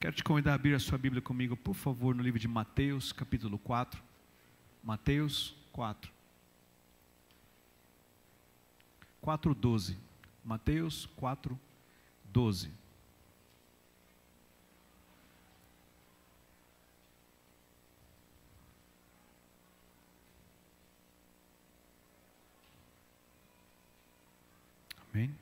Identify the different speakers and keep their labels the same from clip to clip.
Speaker 1: Quero te convidar a abrir a sua Bíblia comigo, por favor, no livro de Mateus, capítulo 4. Mateus 4. 4:12. Mateus 4:12. Amém?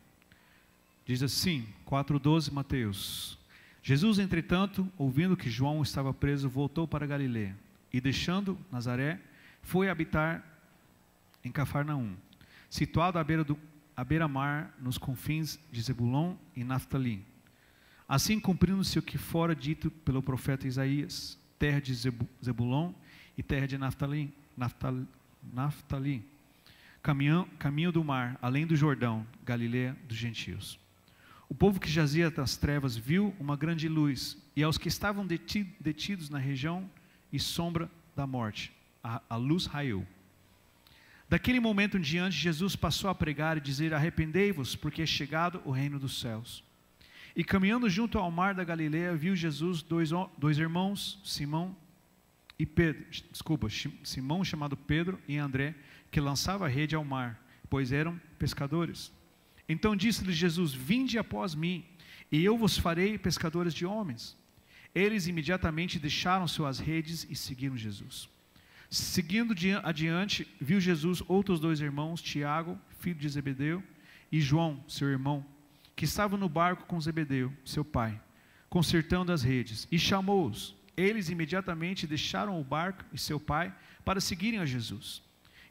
Speaker 1: Diz assim, 4:12 Mateus. Jesus, entretanto, ouvindo que João estava preso, voltou para Galiléia e deixando Nazaré, foi habitar em Cafarnaum, situado à beira do à beira-mar, nos confins de Zebulon e Naftali. Assim cumprindo-se o que fora dito pelo profeta Isaías, terra de Zebulon e terra de Naftali, Naftali caminho, caminho do mar, além do Jordão, Galileia dos gentios. O povo que jazia das trevas viu uma grande luz, e aos que estavam detidos na região e sombra da morte, a, a luz raiou. Daquele momento em diante, Jesus passou a pregar e dizer: Arrependei-vos, porque é chegado o reino dos céus. E caminhando junto ao mar da Galileia, viu Jesus dois, dois irmãos, Simão e Pedro, desculpa, Simão chamado Pedro e André, que lançava a rede ao mar, pois eram pescadores. Então disse-lhes Jesus: Vinde após mim, e eu vos farei pescadores de homens. Eles imediatamente deixaram suas redes e seguiram Jesus. Seguindo adiante, viu Jesus outros dois irmãos, Tiago, filho de Zebedeu, e João, seu irmão, que estavam no barco com Zebedeu, seu pai, consertando as redes, e chamou-os. Eles imediatamente deixaram o barco e seu pai para seguirem a Jesus.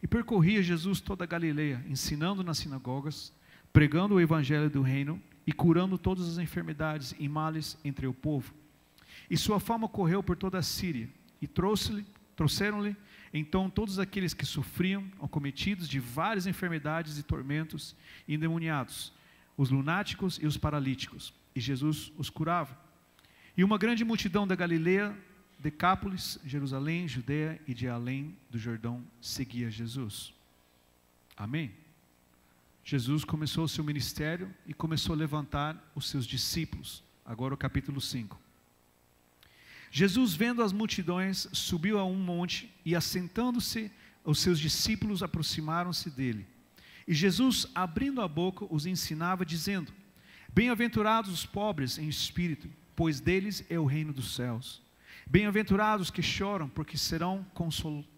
Speaker 1: E percorria Jesus toda a Galileia, ensinando nas sinagogas, pregando o evangelho do reino e curando todas as enfermidades e males entre o povo. E sua fama correu por toda a Síria, e trouxe-lhe Trouxeram-lhe então todos aqueles que sofriam, acometidos de várias enfermidades e tormentos, endemoniados, os lunáticos e os paralíticos, e Jesus os curava. E uma grande multidão da Galileia, Decápolis, Jerusalém, Judeia e de além do Jordão seguia Jesus. Amém? Jesus começou o seu ministério e começou a levantar os seus discípulos. Agora o capítulo 5. Jesus, vendo as multidões, subiu a um monte e, assentando-se, os seus discípulos aproximaram-se dele. E Jesus, abrindo a boca, os ensinava, dizendo: Bem-aventurados os pobres em espírito, pois deles é o reino dos céus. Bem-aventurados que choram, porque serão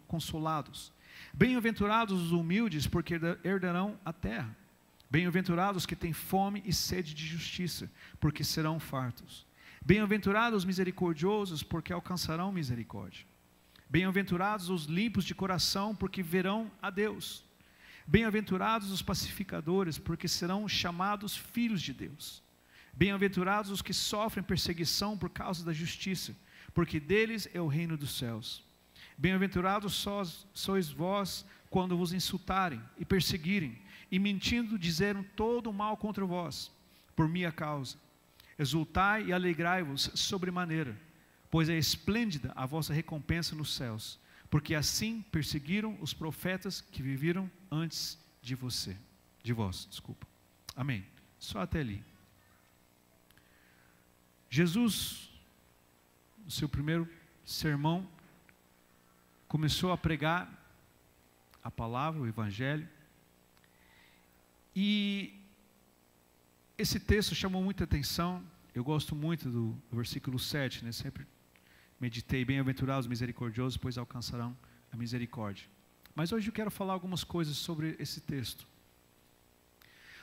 Speaker 1: consolados. Bem-aventurados os humildes, porque herdarão a terra. Bem-aventurados que têm fome e sede de justiça, porque serão fartos. Bem-aventurados os misericordiosos, porque alcançarão misericórdia. Bem-aventurados os limpos de coração, porque verão a Deus. Bem-aventurados os pacificadores, porque serão chamados filhos de Deus. Bem-aventurados os que sofrem perseguição por causa da justiça, porque deles é o reino dos céus. Bem-aventurados sois, vós quando vos insultarem e perseguirem, e mentindo disseram todo o mal contra vós, por minha causa. Exultai e alegrai-vos sobremaneira, pois é esplêndida a vossa recompensa nos céus, porque assim perseguiram os profetas que viveram antes de você, de vós, desculpa. Amém. Só até ali. Jesus, no seu primeiro sermão, começou a pregar a palavra, o evangelho, e esse texto chamou muita atenção. Eu gosto muito do, versículo 7, né? Sempre meditei, bem-aventurados misericordiosos, pois alcançarão a misericórdia. Mas hoje eu quero falar algumas coisas sobre esse texto.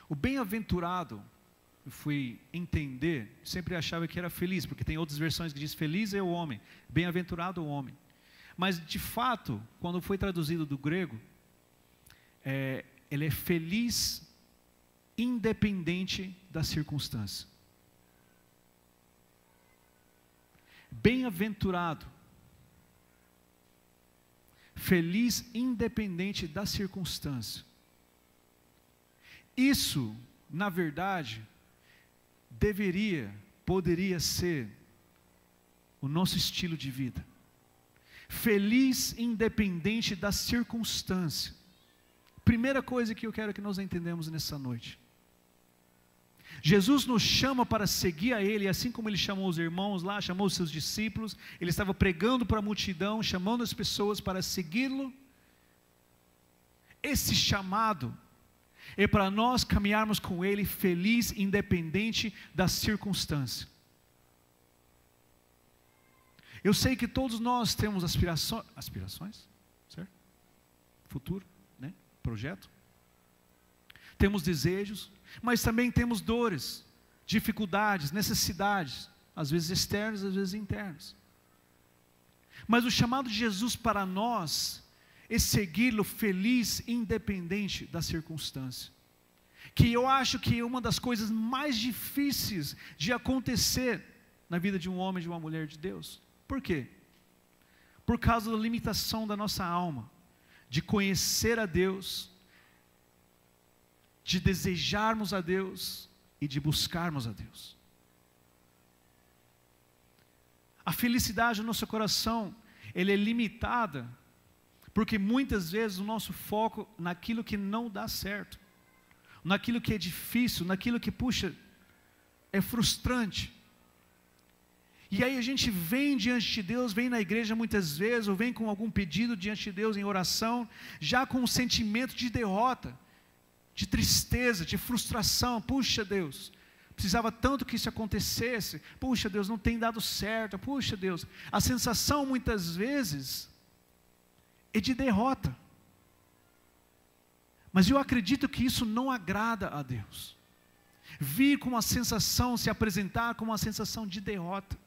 Speaker 1: O bem-aventurado, eu fui entender, sempre achava que era feliz, porque tem outras versões que diz feliz é o homem, bem-aventurado o homem. Mas de fato, quando foi traduzido do grego, é, ele é feliz independente da circunstância. Bem-aventurado, feliz independente da circunstância. Isso, na verdade, deveria, poderia ser o nosso estilo de vida. Feliz independente da circunstância. Primeira coisa que eu quero que nós entendamos nessa noite. Jesus nos chama para seguir a Ele, assim como Ele chamou os irmãos lá, chamou os seus discípulos, Ele estava pregando para a multidão, chamando as pessoas para segui-lo. Esse chamado é para nós caminharmos com Ele feliz, independente da circunstância. Eu sei que todos nós temos aspirações, aspirações, certo? Futuro, né? Projeto. Temos desejos, mas também temos dores, dificuldades, necessidades, às vezes externas, às vezes internas. Mas o chamado de Jesus para nós é segui-lo feliz, independente da circunstância. Que eu acho que é uma das coisas mais difíceis de acontecer na vida de um homem, de uma mulher de Deus. Por quê? Por causa da limitação da nossa alma, de conhecer a Deus, de desejarmos a Deus e de buscarmos a Deus. A felicidade no nosso coração, ele é limitada, porque muitas vezes o nosso foco naquilo que não dá certo, naquilo que é difícil, naquilo que, puxa, é frustrante. E aí a gente vem diante de Deus, vem na igreja muitas vezes, ou vem com algum pedido diante de Deus em oração, já com um sentimento de derrota, de tristeza, de frustração. Puxa Deus, precisava tanto que isso acontecesse. Puxa Deus, não tem dado certo. Puxa Deus, a sensação muitas vezes é de derrota. Mas eu acredito que isso não agrada a Deus. Vir com uma sensação, se apresentar com uma sensação de derrota.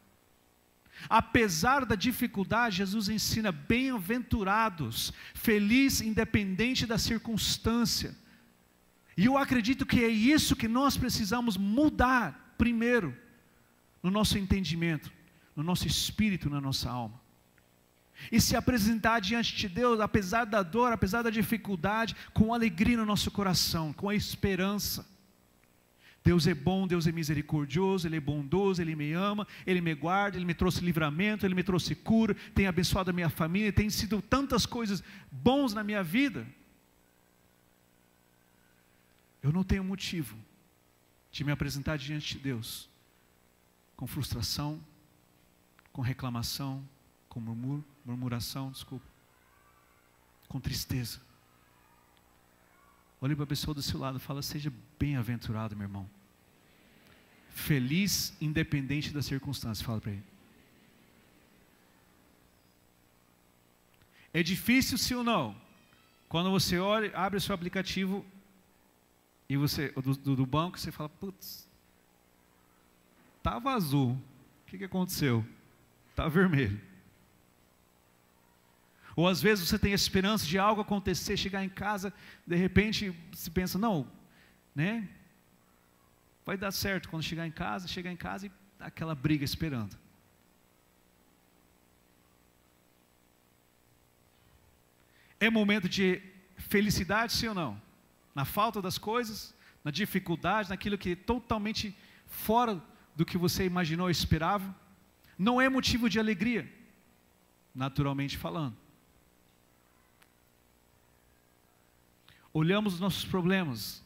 Speaker 1: Apesar da dificuldade, Jesus ensina: bem-aventurados, feliz independente da circunstância. E eu acredito que é isso que nós precisamos mudar primeiro no nosso entendimento, no nosso espírito, na nossa alma. E se apresentar diante de Deus, apesar da dor, apesar da dificuldade, com alegria no nosso coração, com a esperança. Deus é bom, Deus é misericordioso, Ele é bondoso, Ele me ama, Ele me guarda, Ele me trouxe livramento, Ele me trouxe cura, tem abençoado a minha família, tem sido tantas coisas bons na minha vida. Eu não tenho motivo de me apresentar diante de Deus com frustração, com reclamação, com murmur, murmuração, desculpa, com tristeza. Olhe para a pessoa do seu lado e fala: Seja bem-aventurado, meu irmão. Feliz, independente das circunstâncias. Fala para ele. É difícil, sim ou não? Quando você olha, abre o seu aplicativo e você do, do, banco, você fala: Putz, estava azul. O que, que aconteceu? Está vermelho. Ou às vezes você tem esperança de algo acontecer, chegar em casa, de repente se pensa, não, né? Vai dar certo quando chegar em casa, chegar em casa e aquela briga esperando. É momento de felicidade, sim ou não? Na falta das coisas, na dificuldade, naquilo que é totalmente fora do que você imaginou ou esperava. Não é motivo de alegria, naturalmente falando. olhamos os nossos problemas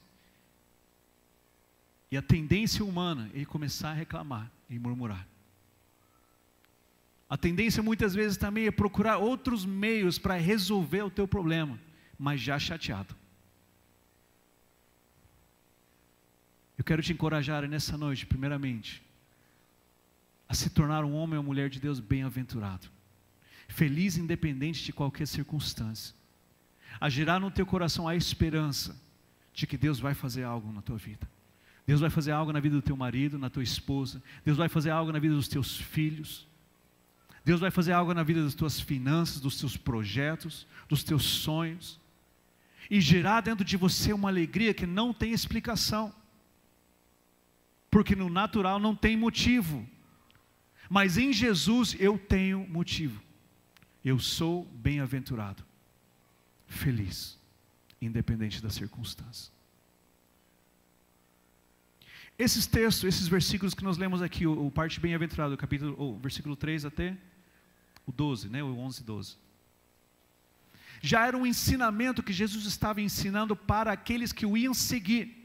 Speaker 1: e a tendência humana é começar a reclamar e murmurar. A tendência muitas vezes também é procurar outros meios para resolver o teu problema, mas já chateado. Eu quero te encorajar nessa noite, primeiramente, a se tornar um homem ou mulher de Deus bem-aventurado, feliz independente de qualquer circunstância a gerar no teu coração a esperança de que Deus vai fazer algo na tua vida. Deus vai fazer algo na vida do teu marido, na tua esposa. Deus vai fazer algo na vida dos teus filhos. Deus vai fazer algo na vida das tuas finanças, dos teus projetos, dos teus sonhos. E gerar dentro de você uma alegria que não tem explicação. Porque no natural não tem motivo. Mas em Jesus eu tenho motivo. Eu sou bem-aventurado feliz, independente da circunstância. Esses textos, esses versículos que nós lemos aqui, o, o parte bem-aventurado, capítulo, o versículo 3 até o 12, né, o 11 e 12. Já era um ensinamento que Jesus estava ensinando para aqueles que o iam seguir.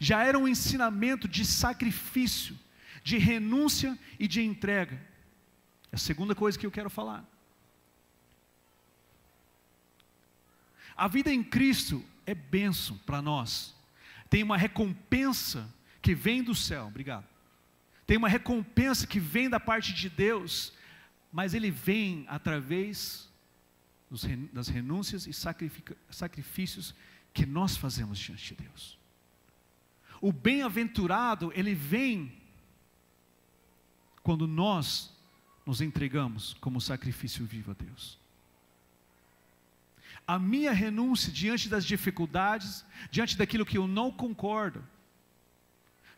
Speaker 1: já era um ensinamento de sacrifício, de renúncia e de entrega. É a segunda coisa que eu quero falar. A vida em Cristo é benção para nós. Tem uma recompensa que vem do céu. Obrigado. Tem uma recompensa que vem da parte de Deus, mas ele vem através das renúncias e sacrifícios que nós fazemos diante de Deus. O bem-aventurado, ele vem quando nós nos entregamos como sacrifício vivo a Deus. A minha renúncia diante das dificuldades, diante daquilo que eu não concordo,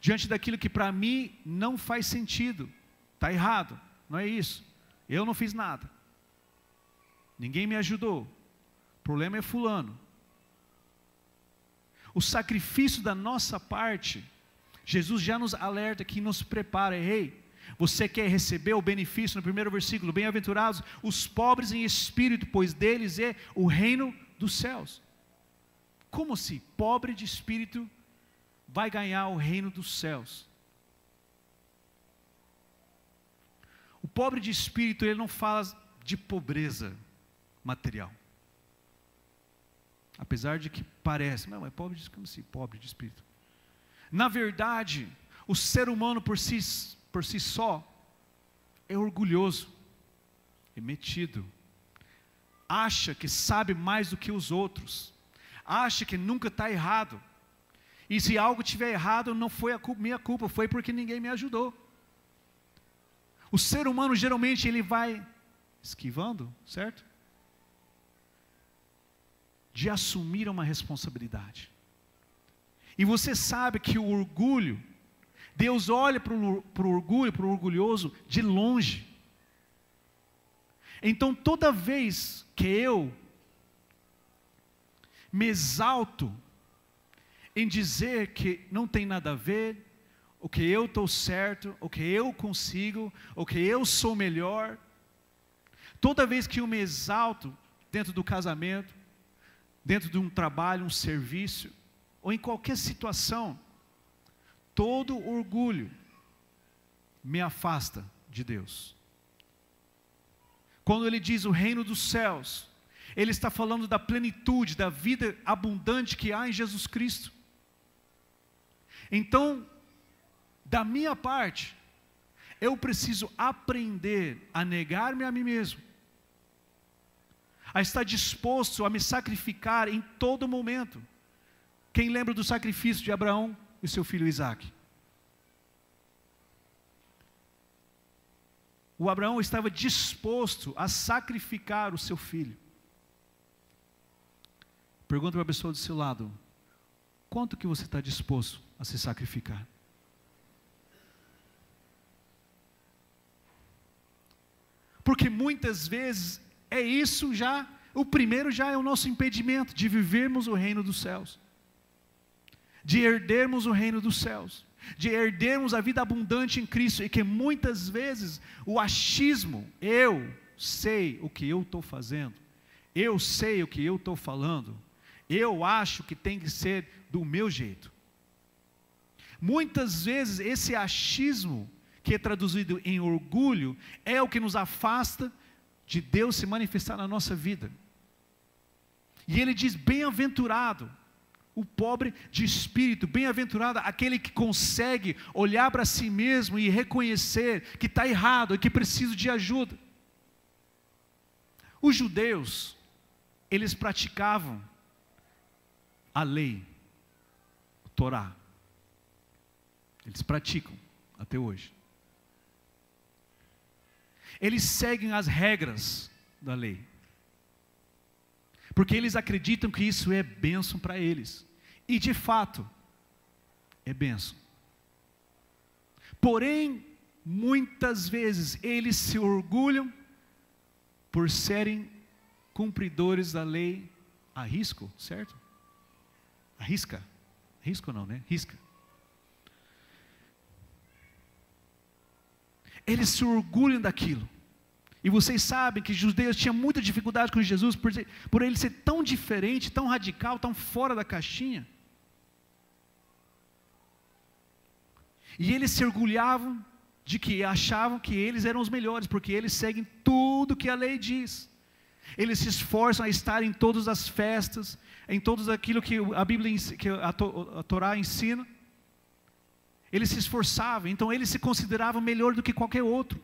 Speaker 1: diante daquilo que para mim não faz sentido, está errado, não é isso. Eu não fiz nada, ninguém me ajudou, o problema é Fulano. O sacrifício da nossa parte, Jesus já nos alerta que nos prepara, ei, você quer receber o benefício no primeiro versículo, bem-aventurados os pobres em espírito, pois deles é o reino dos céus. Como assim? Pobre de espírito vai ganhar o reino dos céus. O pobre de espírito, ele não fala de pobreza material. Apesar de que parece, não, é pobre de, como assim, pobre de espírito. Na verdade, o ser humano por si por si só é orgulhoso, é metido, acha que sabe mais do que os outros, acha que nunca está errado. E se algo estiver errado, não foi a culpa, minha culpa, foi porque ninguém me ajudou. O ser humano geralmente ele vai esquivando, certo? De assumir uma responsabilidade. E você sabe que o orgulho Deus olha para o orgulho, para o orgulhoso, de longe. Então, toda vez que eu me exalto em dizer que não tem nada a ver, o que eu estou certo, o que eu consigo, o que eu sou melhor, toda vez que eu me exalto dentro do casamento, dentro de um trabalho, um serviço, ou em qualquer situação, todo orgulho me afasta de Deus. Quando ele diz o reino dos céus, ele está falando da plenitude, da vida abundante que há em Jesus Cristo. Então, da minha parte, eu preciso aprender a negar-me a mim mesmo, a estar disposto a me sacrificar em todo momento. Quem lembra do sacrifício de Abraão? E seu filho Isaac. O Abraão estava disposto a sacrificar o seu filho. Pergunta para a pessoa do seu lado: quanto que você está disposto a se sacrificar? Porque muitas vezes é isso já, o primeiro já é o nosso impedimento de vivermos o reino dos céus de herdermos o reino dos céus, de herdermos a vida abundante em Cristo, e que muitas vezes o achismo, eu sei o que eu estou fazendo, eu sei o que eu estou falando, eu acho que tem que ser do meu jeito. Muitas vezes esse achismo, que é traduzido em orgulho, é o que nos afasta de Deus se manifestar na nossa vida. E ele diz: bem-aventurado o pobre de espírito, bem-aventurado aquele que consegue olhar para si mesmo e reconhecer que está errado e que precisa de ajuda. Os judeus, eles praticavam a lei, o Torá. Eles praticam até hoje. Eles seguem as regras da lei porque eles acreditam que isso é bênção para eles, e de fato, é bênção. Porém, muitas vezes eles se orgulham por serem cumpridores da lei a risco, certo? Arrisca. Risco não, né? Risca. Eles se orgulham daquilo. E vocês sabem que os judeus tinham muita dificuldade com Jesus por, por ele ser tão diferente, tão radical, tão fora da caixinha. E eles se orgulhavam de que achavam que eles eram os melhores, porque eles seguem tudo que a lei diz. Eles se esforçam a estar em todas as festas, em tudo aquilo que a Bíblia, que a Torá ensina. Eles se esforçavam, então eles se consideravam melhor do que qualquer outro.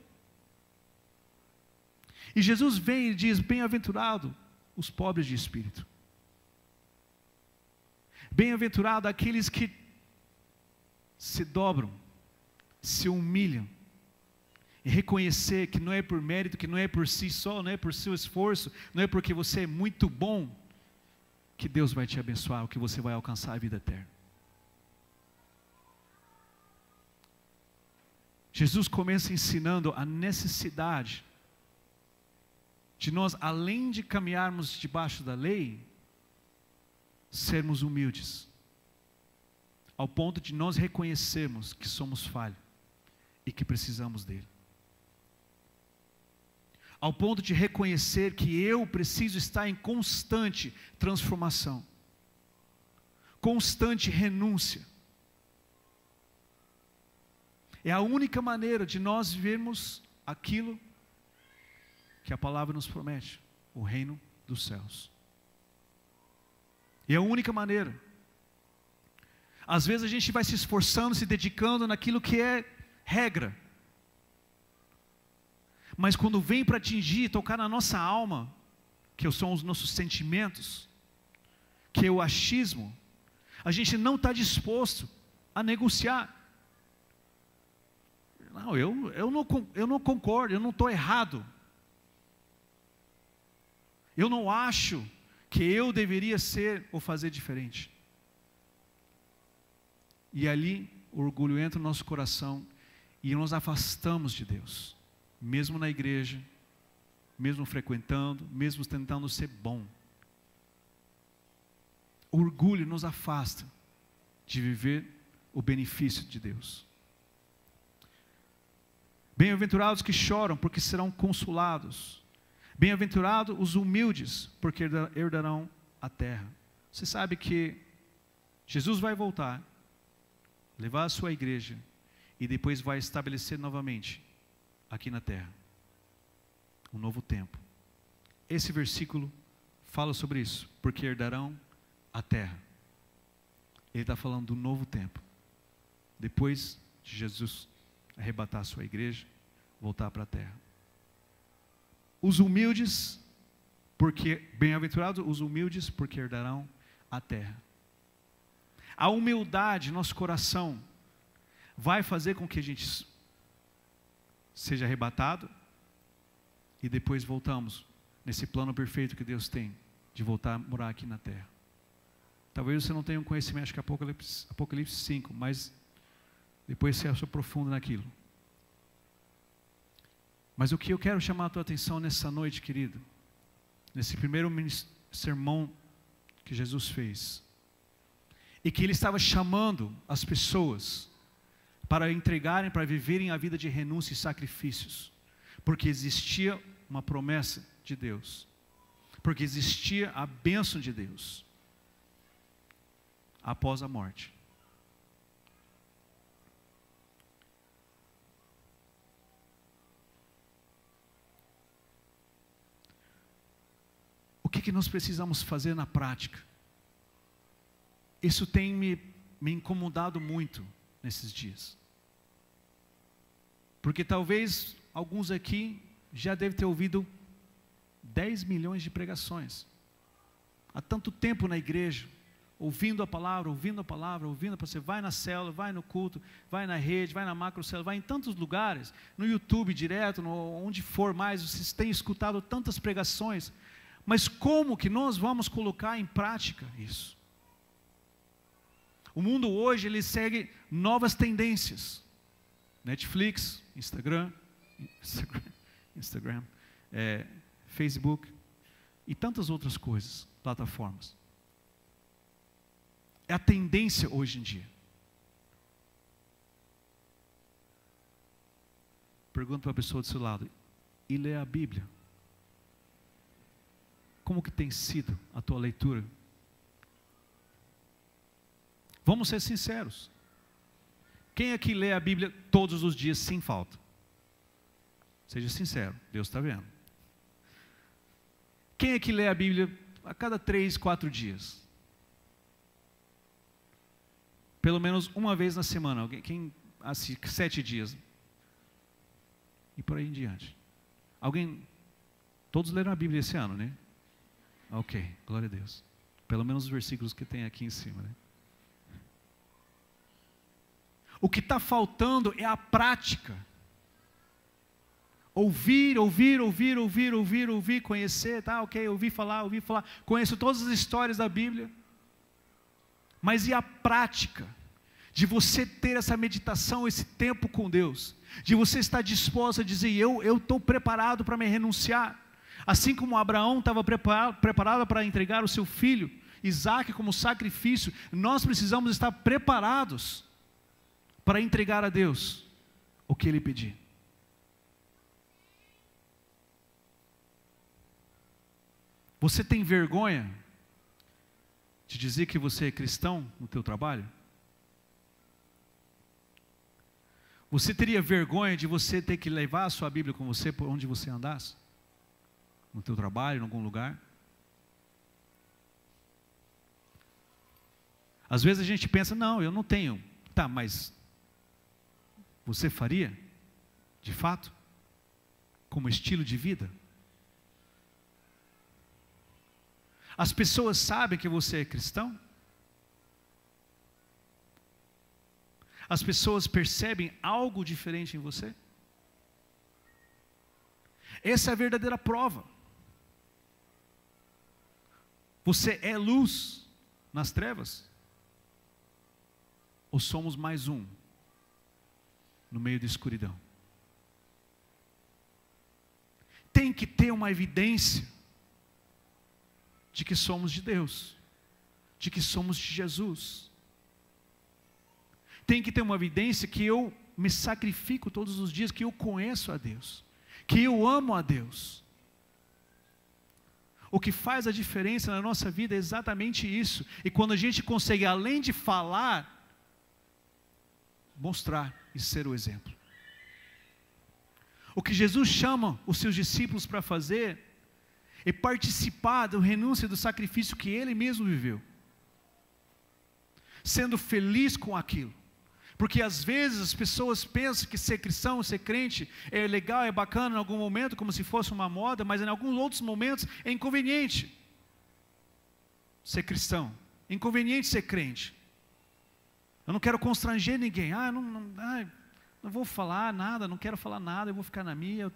Speaker 1: E Jesus vem e diz: Bem-aventurado os pobres de espírito. Bem-aventurado aqueles que se dobram, se humilham, e reconhecer que não é por mérito, que não é por si só, não é por seu esforço, não é porque você é muito bom, que Deus vai te abençoar, que você vai alcançar a vida eterna. Jesus começa ensinando a necessidade de nós, além de caminharmos debaixo da lei, sermos humildes, ao ponto de nós reconhecermos que somos falhos e que precisamos dele. Ao ponto de reconhecer que eu preciso estar em constante transformação, constante renúncia. É a única maneira de nós vivermos aquilo que a palavra nos promete: o reino dos céus. E é a única maneira. Às vezes a gente vai se esforçando, se dedicando naquilo que é regra. Mas quando vem para atingir, tocar na nossa alma, que são os nossos sentimentos, que é o achismo, a gente não está disposto a negociar. Não, eu, eu, não, eu não concordo, eu não estou errado. Eu não acho que eu deveria ser ou fazer diferente. E ali o orgulho entra no nosso coração e nos afastamos de Deus, mesmo na igreja, mesmo frequentando, mesmo tentando ser bom. O orgulho nos afasta de viver o benefício de Deus. Bem-aventurados que choram, porque serão consolados. Bem-aventurados os humildes, porque herdarão a terra. Você sabe que Jesus vai voltar, levar a sua igreja e depois vai estabelecer novamente aqui na terra um novo tempo. Esse versículo fala sobre isso, porque herdarão a terra. Ele está falando do novo tempo. Depois de Jesus arrebatar a sua igreja, voltar para a terra. Os humildes, porque bem-aventurados os humildes, porque herdarão a terra. A humildade, nosso coração, vai fazer com que a gente seja arrebatado e depois voltamos nesse plano perfeito que Deus tem de voltar a morar aqui na terra. Talvez você não tenha um conhecimento, acho que Apocalipse, Apocalipse 5, mas depois você se aprofunda naquilo. Mas o que eu quero chamar a tua atenção nessa noite, querido, nesse primeiro sermão que Jesus fez, e que ele estava chamando as pessoas para entregarem, para viverem a vida de renúncia e sacrifícios, porque existia uma promessa de Deus, porque existia a bênção de Deus após a morte. Que, que nós precisamos fazer na prática? Isso tem me, me incomodado muito nesses dias. Porque talvez alguns aqui já devem ter ouvido 10 milhões de pregações. Há tanto tempo na igreja, ouvindo a palavra, ouvindo a palavra, ouvindo, você vai na célula, vai no culto, vai na rede, vai na macro vai em tantos lugares, no YouTube direto, no, onde for mais, vocês têm escutado tantas pregações, mas como que nós vamos colocar em prática isso? O mundo hoje ele segue novas tendências. Netflix, Instagram, Instagram, Instagram é, Facebook e tantas outras coisas, plataformas. É a tendência hoje em dia. Pergunta para a pessoa do seu lado, e lê a Bíblia? Como que tem sido a tua leitura? Vamos ser sinceros. Quem aqui lê a Bíblia todos os dias sem falta? Seja sincero, Deus está vendo. Quem aqui lê a Bíblia a cada três, quatro dias? Pelo menos uma vez na semana. Alguém, quem assim, sete dias? E por aí em diante. Alguém? Todos leram a Bíblia esse ano, né? Ok, glória a Deus. Pelo menos os versículos que tem aqui em cima, né? O que está faltando é a prática. Ouvir, ouvir, ouvir, ouvir, ouvir, ouvir, conhecer, tá, ok, ouvir falar, ouvir falar. Conheço todas as histórias da Bíblia. Mas e a prática? De você ter essa meditação, esse tempo com Deus. De você estar disposto a dizer: Eu estou preparado para me renunciar. Assim como Abraão estava preparado para entregar o seu filho, Isaac, como sacrifício, nós precisamos estar preparados para entregar a Deus o que Ele pedir. Você tem vergonha de dizer que você é cristão no teu trabalho? Você teria vergonha de você ter que levar a sua Bíblia com você por onde você andasse? No teu trabalho, em algum lugar? Às vezes a gente pensa, não, eu não tenho. Tá, mas você faria, de fato, como estilo de vida? As pessoas sabem que você é cristão? As pessoas percebem algo diferente em você? Essa é a verdadeira prova. Você é luz nas trevas? Ou somos mais um no meio da escuridão. Tem que ter uma evidência de que somos de Deus, de que somos de Jesus. Tem que ter uma evidência que eu me sacrifico todos os dias, que eu conheço a Deus, que eu amo a Deus. O que faz a diferença na nossa vida é exatamente isso. E quando a gente consegue, além de falar, mostrar e ser o exemplo. O que Jesus chama os seus discípulos para fazer é participar do renúncia do sacrifício que ele mesmo viveu, sendo feliz com aquilo. Porque às vezes as pessoas pensam que ser cristão, ser crente é legal, é bacana em algum momento, como se fosse uma moda, mas em alguns outros momentos é inconveniente ser cristão, inconveniente ser crente. Eu não quero constranger ninguém. Ah, não, não, ah, não vou falar nada, não quero falar nada, eu vou ficar na minha.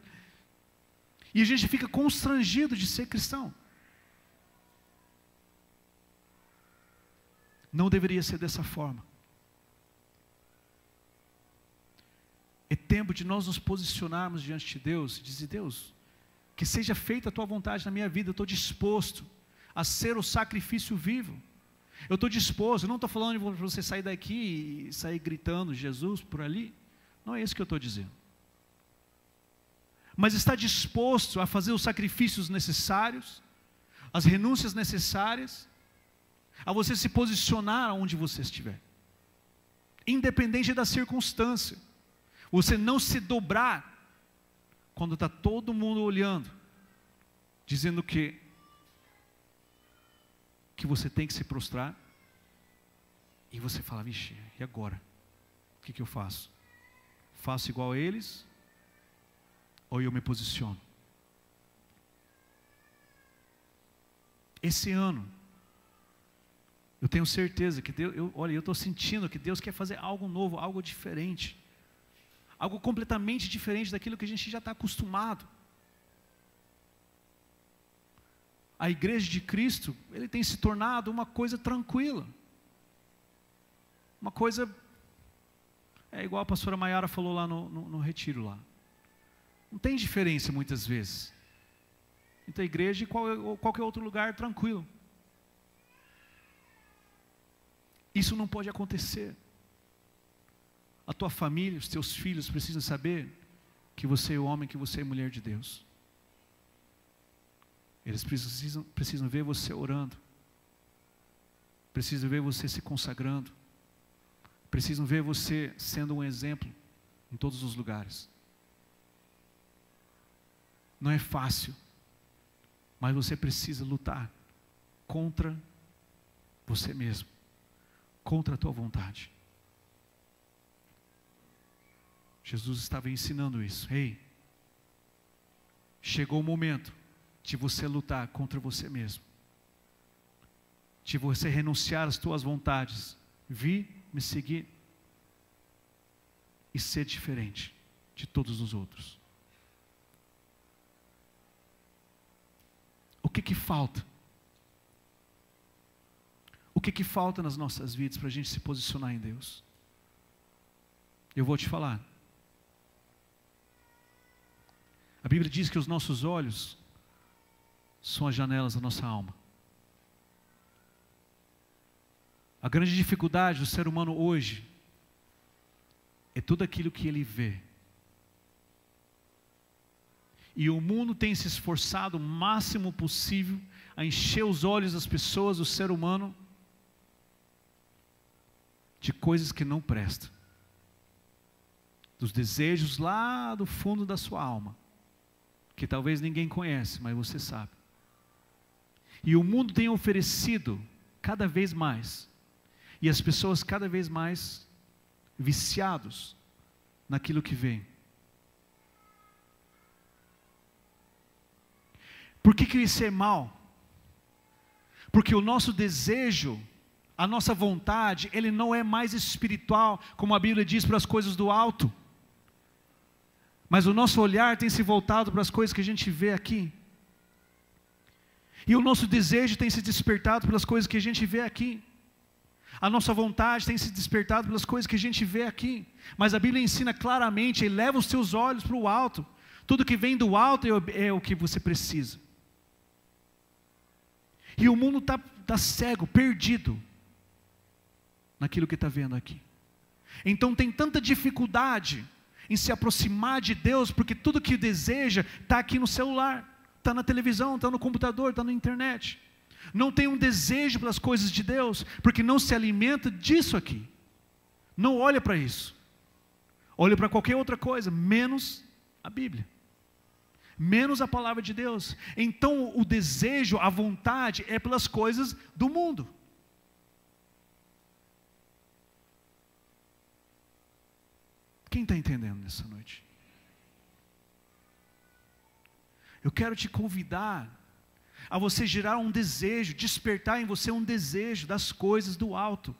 Speaker 1: E a gente fica constrangido de ser cristão. Não deveria ser dessa forma. É tempo de nós nos posicionarmos diante de Deus e dizer: Deus, que seja feita a tua vontade na minha vida, eu estou disposto a ser o sacrifício vivo. Eu estou disposto, eu não estou falando de você sair daqui e sair gritando Jesus por ali. Não é isso que eu estou dizendo. Mas está disposto a fazer os sacrifícios necessários, as renúncias necessárias, a você se posicionar onde você estiver, independente da circunstância. Você não se dobrar quando está todo mundo olhando, dizendo que que você tem que se prostrar. E você fala, vixe, e agora? O que, que eu faço? Faço igual a eles? Ou eu me posiciono? Esse ano, eu tenho certeza que Deus, eu, olha, eu estou sentindo que Deus quer fazer algo novo, algo diferente. Algo completamente diferente daquilo que a gente já está acostumado. a igreja de Cristo, ele tem se tornado uma coisa tranquila. Uma coisa. É igual a pastora Maiara falou lá no, no, no retiro lá. Não tem diferença muitas vezes. Entre a igreja e qual, qualquer outro lugar tranquilo. Isso não pode acontecer. A tua família, os teus filhos precisam saber que você é homem, que você é mulher de Deus. Eles precisam, precisam ver você orando. Precisam ver você se consagrando. precisam ver você sendo um exemplo em todos os lugares. Não é fácil, mas você precisa lutar contra você mesmo, contra a tua vontade. Jesus estava ensinando isso. Ei, chegou o momento de você lutar contra você mesmo, de você renunciar às tuas vontades, vir me seguir e ser diferente de todos os outros. O que que falta? O que que falta nas nossas vidas para a gente se posicionar em Deus? Eu vou te falar. A Bíblia diz que os nossos olhos são as janelas da nossa alma. A grande dificuldade do ser humano hoje é tudo aquilo que ele vê. E o mundo tem se esforçado o máximo possível a encher os olhos das pessoas, do ser humano, de coisas que não prestam, dos desejos lá do fundo da sua alma que talvez ninguém conhece, mas você sabe. E o mundo tem oferecido cada vez mais, e as pessoas cada vez mais viciados naquilo que vem. Por que, que isso é mal? Porque o nosso desejo, a nossa vontade, ele não é mais espiritual, como a Bíblia diz para as coisas do alto. Mas o nosso olhar tem se voltado para as coisas que a gente vê aqui. E o nosso desejo tem se despertado pelas coisas que a gente vê aqui. A nossa vontade tem se despertado pelas coisas que a gente vê aqui. Mas a Bíblia ensina claramente: eleva os seus olhos para o alto. Tudo que vem do alto é o que você precisa. E o mundo está tá cego, perdido naquilo que está vendo aqui. Então tem tanta dificuldade em se aproximar de Deus, porque tudo que deseja está aqui no celular, está na televisão, está no computador, está na internet. Não tem um desejo pelas coisas de Deus, porque não se alimenta disso aqui. Não olha para isso. Olha para qualquer outra coisa, menos a Bíblia. Menos a palavra de Deus. Então o desejo, a vontade é pelas coisas do mundo. Quem está entendendo nessa noite? Eu quero te convidar a você gerar um desejo, despertar em você um desejo das coisas do alto,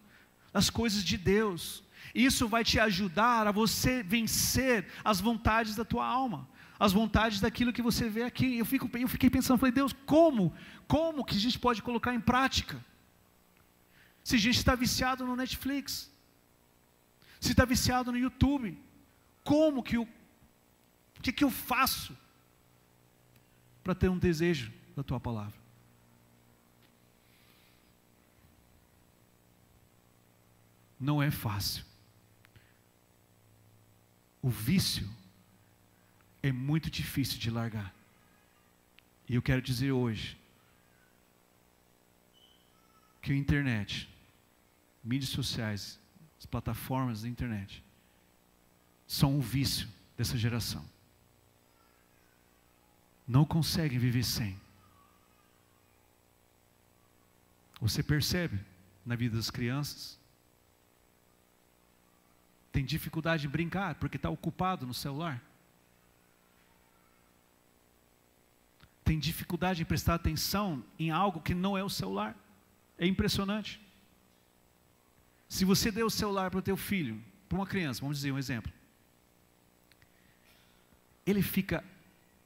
Speaker 1: das coisas de Deus. Isso vai te ajudar a você vencer as vontades da tua alma, as vontades daquilo que você vê aqui. Eu, fico, eu fiquei pensando, falei, Deus, como? Como que a gente pode colocar em prática? Se a gente está viciado no Netflix, se está viciado no YouTube, como que eu, o que, que eu faço para ter um desejo da tua palavra? Não é fácil. O vício é muito difícil de largar. E eu quero dizer hoje que a internet, mídias sociais, as plataformas da internet, são um vício dessa geração. Não conseguem viver sem. Você percebe na vida das crianças? Tem dificuldade em brincar porque está ocupado no celular. Tem dificuldade em prestar atenção em algo que não é o celular. É impressionante. Se você deu o celular para o teu filho, para uma criança, vamos dizer um exemplo, ele fica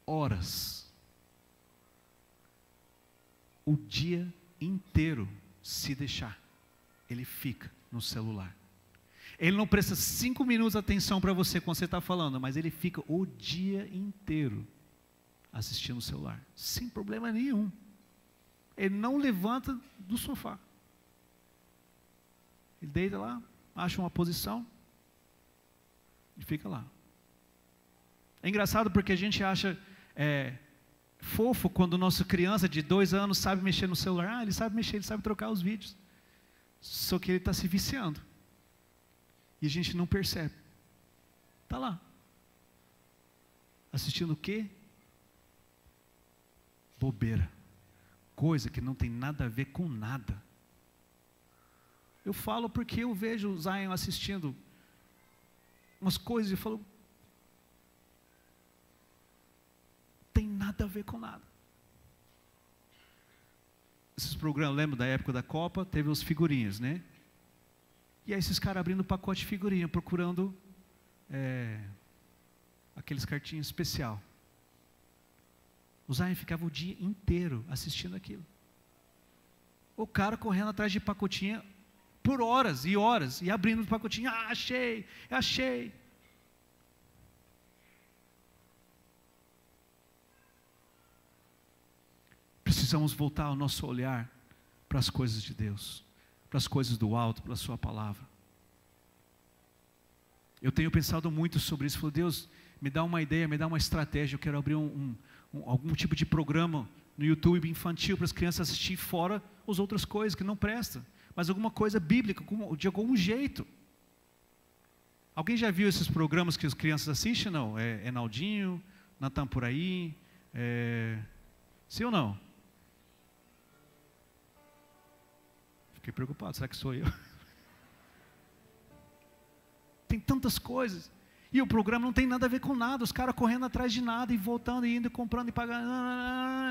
Speaker 1: horas, o dia inteiro, se deixar, ele fica no celular. Ele não presta cinco minutos de atenção para você quando você está falando, mas ele fica o dia inteiro assistindo o celular, sem problema nenhum. Ele não levanta do sofá. Ele deita lá, acha uma posição e fica lá. É engraçado porque a gente acha é, fofo quando nossa criança de dois anos sabe mexer no celular. Ah, ele sabe mexer, ele sabe trocar os vídeos. Só que ele está se viciando. E a gente não percebe. Está lá. Assistindo o quê? Bobeira. Coisa que não tem nada a ver com nada. Eu falo porque eu vejo o Zion assistindo umas coisas e falo. Tem nada a ver com nada. Esses programas, lembra da época da Copa? Teve os figurinhas, né? E aí esses caras abrindo pacote de figurinha, procurando é, aqueles cartinhos especial. O Zion ficava o dia inteiro assistindo aquilo. O cara correndo atrás de pacotinha por horas e horas, e abrindo o pacotinho, ah, achei, achei. Precisamos voltar o nosso olhar para as coisas de Deus, para as coisas do alto, para a Sua palavra. Eu tenho pensado muito sobre isso. Falei, Deus, me dá uma ideia, me dá uma estratégia. Eu quero abrir um, um, um, algum tipo de programa no YouTube infantil para as crianças assistir fora as outras coisas que não prestam mas alguma coisa bíblica, de algum jeito. Alguém já viu esses programas que as crianças assistem? Não? É, é Natan por aí? É... Sim ou não? Fiquei preocupado, será que sou eu? Tem tantas coisas. E o programa não tem nada a ver com nada, os caras correndo atrás de nada e voltando e indo e comprando e pagando.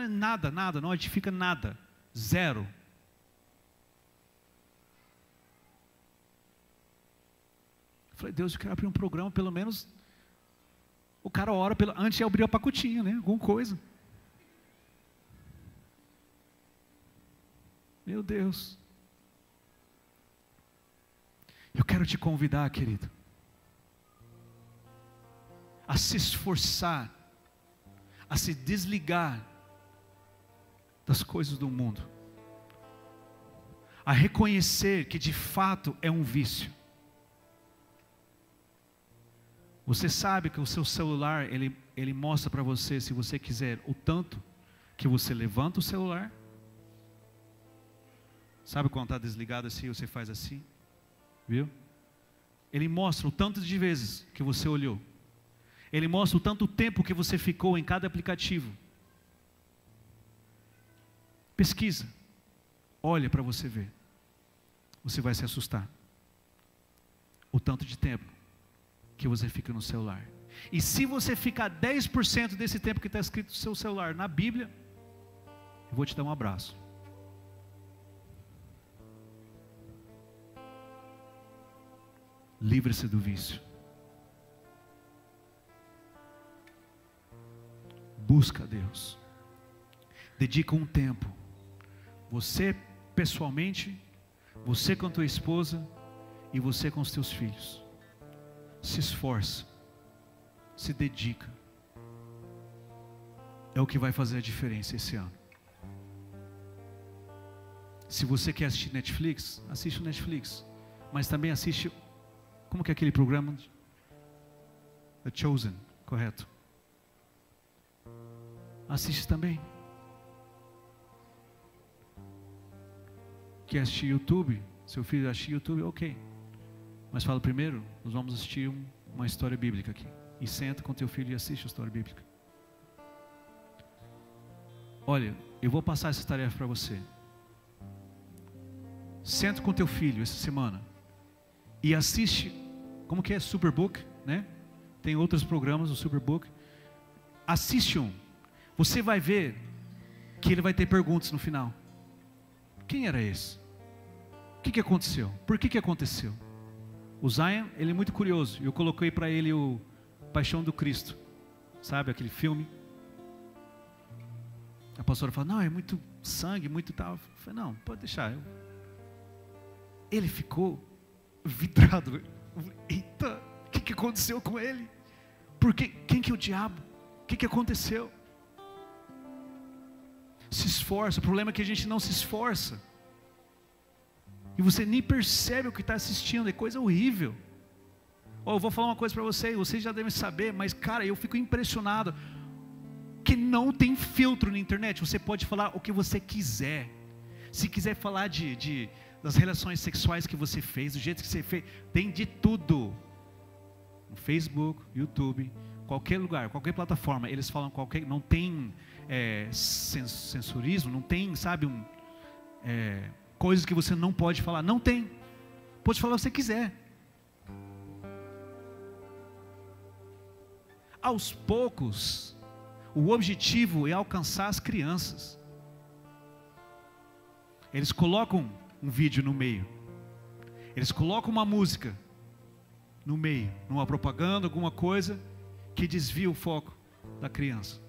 Speaker 1: Nada, nada, não edifica nada. Zero. Falei, Deus, eu quero abrir um programa, pelo menos o cara ora pelo, antes de abrir o pacotinho, né? Alguma coisa. Meu Deus. Eu quero te convidar, querido, a se esforçar, a se desligar das coisas do mundo, a reconhecer que de fato é um vício, Você sabe que o seu celular, ele, ele mostra para você, se você quiser, o tanto que você levanta o celular. Sabe quando está desligado assim, você faz assim? Viu? Ele mostra o tanto de vezes que você olhou. Ele mostra o tanto tempo que você ficou em cada aplicativo. Pesquisa. Olha para você ver. Você vai se assustar. O tanto de tempo que você fica no celular. E se você ficar 10% desse tempo que está escrito no seu celular na Bíblia, eu vou te dar um abraço. Livre-se do vício. Busca Deus. Dedica um tempo. Você pessoalmente, você com a tua esposa e você com os teus filhos se esforça, se dedica. É o que vai fazer a diferença esse ano. Se você quer assistir Netflix, assiste o Netflix. Mas também assiste, como que é aquele programa? The Chosen, correto? Assiste também. Quer assistir YouTube? Seu filho assistir YouTube? Ok. Mas fala primeiro, nós vamos assistir um, uma história bíblica aqui. E senta com teu filho e assiste a história bíblica. Olha, eu vou passar essa tarefa para você. Senta com teu filho essa semana e assiste, como que é Superbook, né? Tem outros programas do Superbook. Assiste um. Você vai ver que ele vai ter perguntas no final. Quem era esse? O que, que aconteceu? Por que, que aconteceu? O Zion, ele é muito curioso. Eu coloquei para ele o Paixão do Cristo. Sabe aquele filme? A pastora falou: Não, é muito sangue, muito tal. Eu falei: Não, pode deixar. Ele ficou vidrado. Eita, o que, que aconteceu com ele? Porque quem que é o diabo? O que, que aconteceu? Se esforça. O problema é que a gente não se esforça. E você nem percebe o que está assistindo, é coisa horrível. Oh, eu vou falar uma coisa para vocês, vocês já devem saber, mas cara, eu fico impressionado que não tem filtro na internet. Você pode falar o que você quiser. Se quiser falar de, de das relações sexuais que você fez, do jeito que você fez, tem de tudo. No Facebook, YouTube, qualquer lugar, qualquer plataforma, eles falam qualquer, não tem é, censurismo, não tem, sabe, um, é, coisas que você não pode falar, não tem. Pode falar o que você quiser. Aos poucos, o objetivo é alcançar as crianças. Eles colocam um vídeo no meio. Eles colocam uma música no meio, numa propaganda, alguma coisa que desvia o foco da criança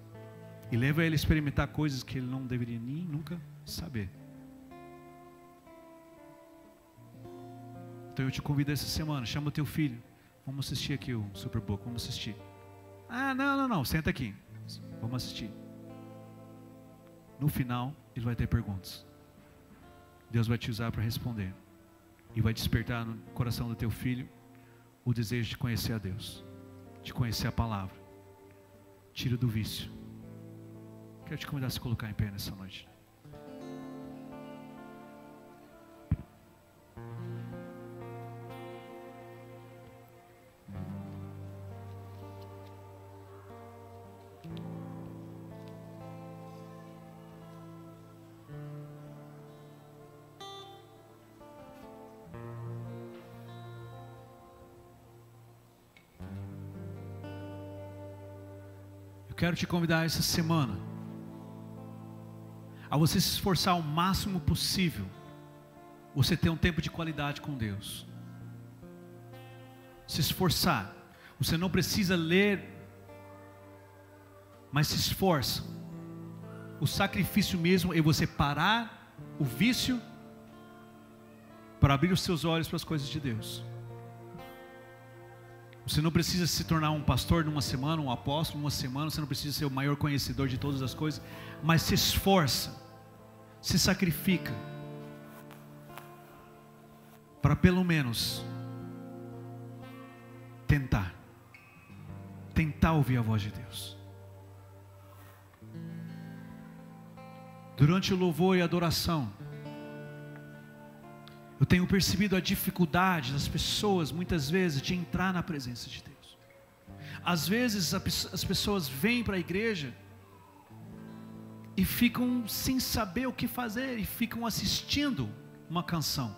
Speaker 1: e leva ele a experimentar coisas que ele não deveria nem nunca saber. Então eu te convido essa semana, chama o teu filho, vamos assistir aqui o Super Bowl, vamos assistir. Ah, não, não, não, senta aqui, vamos assistir. No final, ele vai ter perguntas. Deus vai te usar para responder. E vai despertar no coração do teu filho o desejo de conhecer a Deus, de conhecer a palavra. Tira do vício. Quero te convidar a se colocar em pé nessa noite. Quero te convidar essa semana a você se esforçar o máximo possível, você ter um tempo de qualidade com Deus. Se esforçar. Você não precisa ler, mas se esforça. O sacrifício mesmo é você parar o vício para abrir os seus olhos para as coisas de Deus. Você não precisa se tornar um pastor numa semana, um apóstolo numa semana, você não precisa ser o maior conhecedor de todas as coisas, mas se esforça, se sacrifica, para pelo menos tentar, tentar ouvir a voz de Deus. Durante o louvor e adoração, eu tenho percebido a dificuldade das pessoas, muitas vezes, de entrar na presença de Deus. Às vezes as pessoas vêm para a igreja e ficam sem saber o que fazer e ficam assistindo uma canção.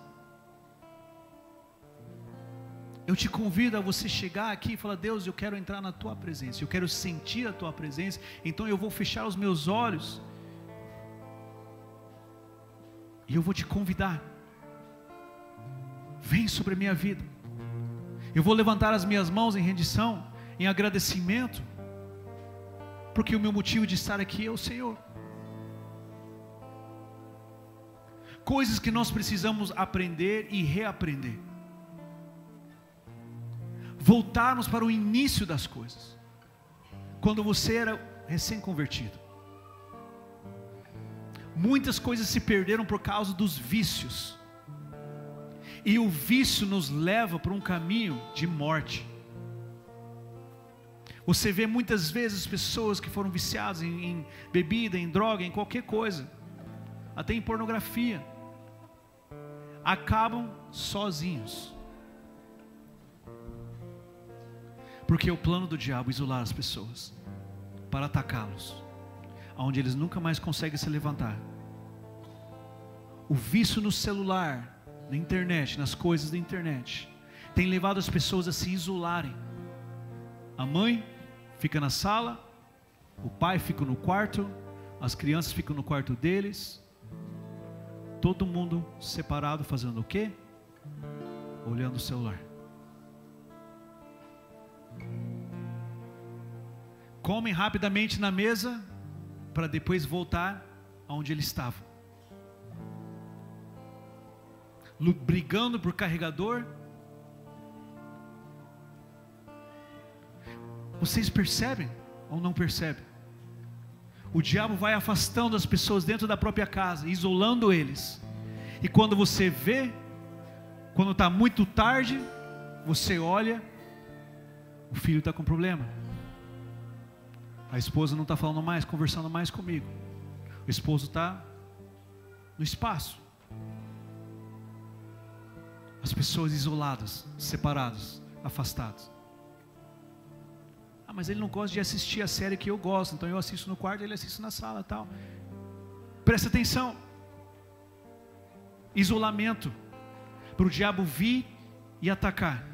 Speaker 1: Eu te convido a você chegar aqui e falar: Deus, eu quero entrar na tua presença, eu quero sentir a tua presença, então eu vou fechar os meus olhos e eu vou te convidar Vem sobre a minha vida. Eu vou levantar as minhas mãos em rendição, em agradecimento, porque o meu motivo de estar aqui é o Senhor. Coisas que nós precisamos aprender e reaprender. Voltarmos para o início das coisas. Quando você era recém-convertido. Muitas coisas se perderam por causa dos vícios e o vício nos leva para um caminho de morte. Você vê muitas vezes pessoas que foram viciadas em, em, bebida, em droga, em qualquer coisa, até em pornografia, acabam sozinhos. Porque é o plano do diabo isolar as pessoas, para atacá-los, aonde eles nunca mais conseguem se levantar. O vício no celular na internet, nas coisas da internet, tem levado as pessoas a se isolarem. A mãe fica na sala, o pai fica no quarto, as crianças ficam no quarto deles, todo mundo separado fazendo o quê? Olhando o celular. Comem rapidamente na mesa para depois voltar aonde eles estavam. Brigando por carregador. Vocês percebem ou não percebem? O diabo vai afastando as pessoas dentro da própria casa, isolando eles. E quando você vê, quando está muito tarde, você olha, o filho está com problema. A esposa não está falando mais, conversando mais comigo. O esposo está no espaço. As pessoas isoladas, separadas, afastadas. Ah, mas ele não gosta de assistir a série que eu gosto, então eu assisto no quarto, ele assiste na sala, tal. Presta atenção. Isolamento para o diabo vir e atacar.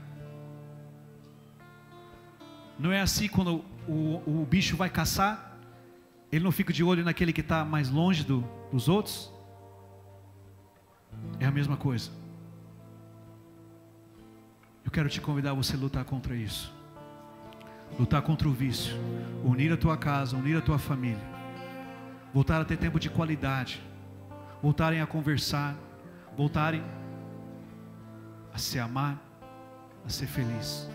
Speaker 1: Não é assim quando o, o, o bicho vai caçar, ele não fica de olho naquele que está mais longe do, dos outros? É a mesma coisa. Eu quero te convidar a você lutar contra isso. Lutar contra o vício. Unir a tua casa, unir a tua família. Voltar a ter tempo de qualidade. Voltarem a conversar. Voltarem a se amar, a ser feliz.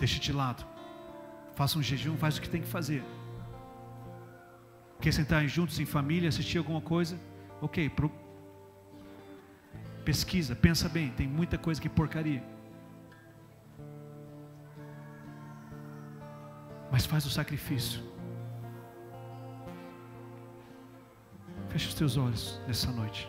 Speaker 1: Deixe de lado. Faça um jejum, faz o que tem que fazer. Quer sentar juntos em família, assistir alguma coisa? Ok, pro... pesquisa, pensa bem, tem muita coisa que porcaria. Mas faz o sacrifício. Feche os teus olhos nessa noite.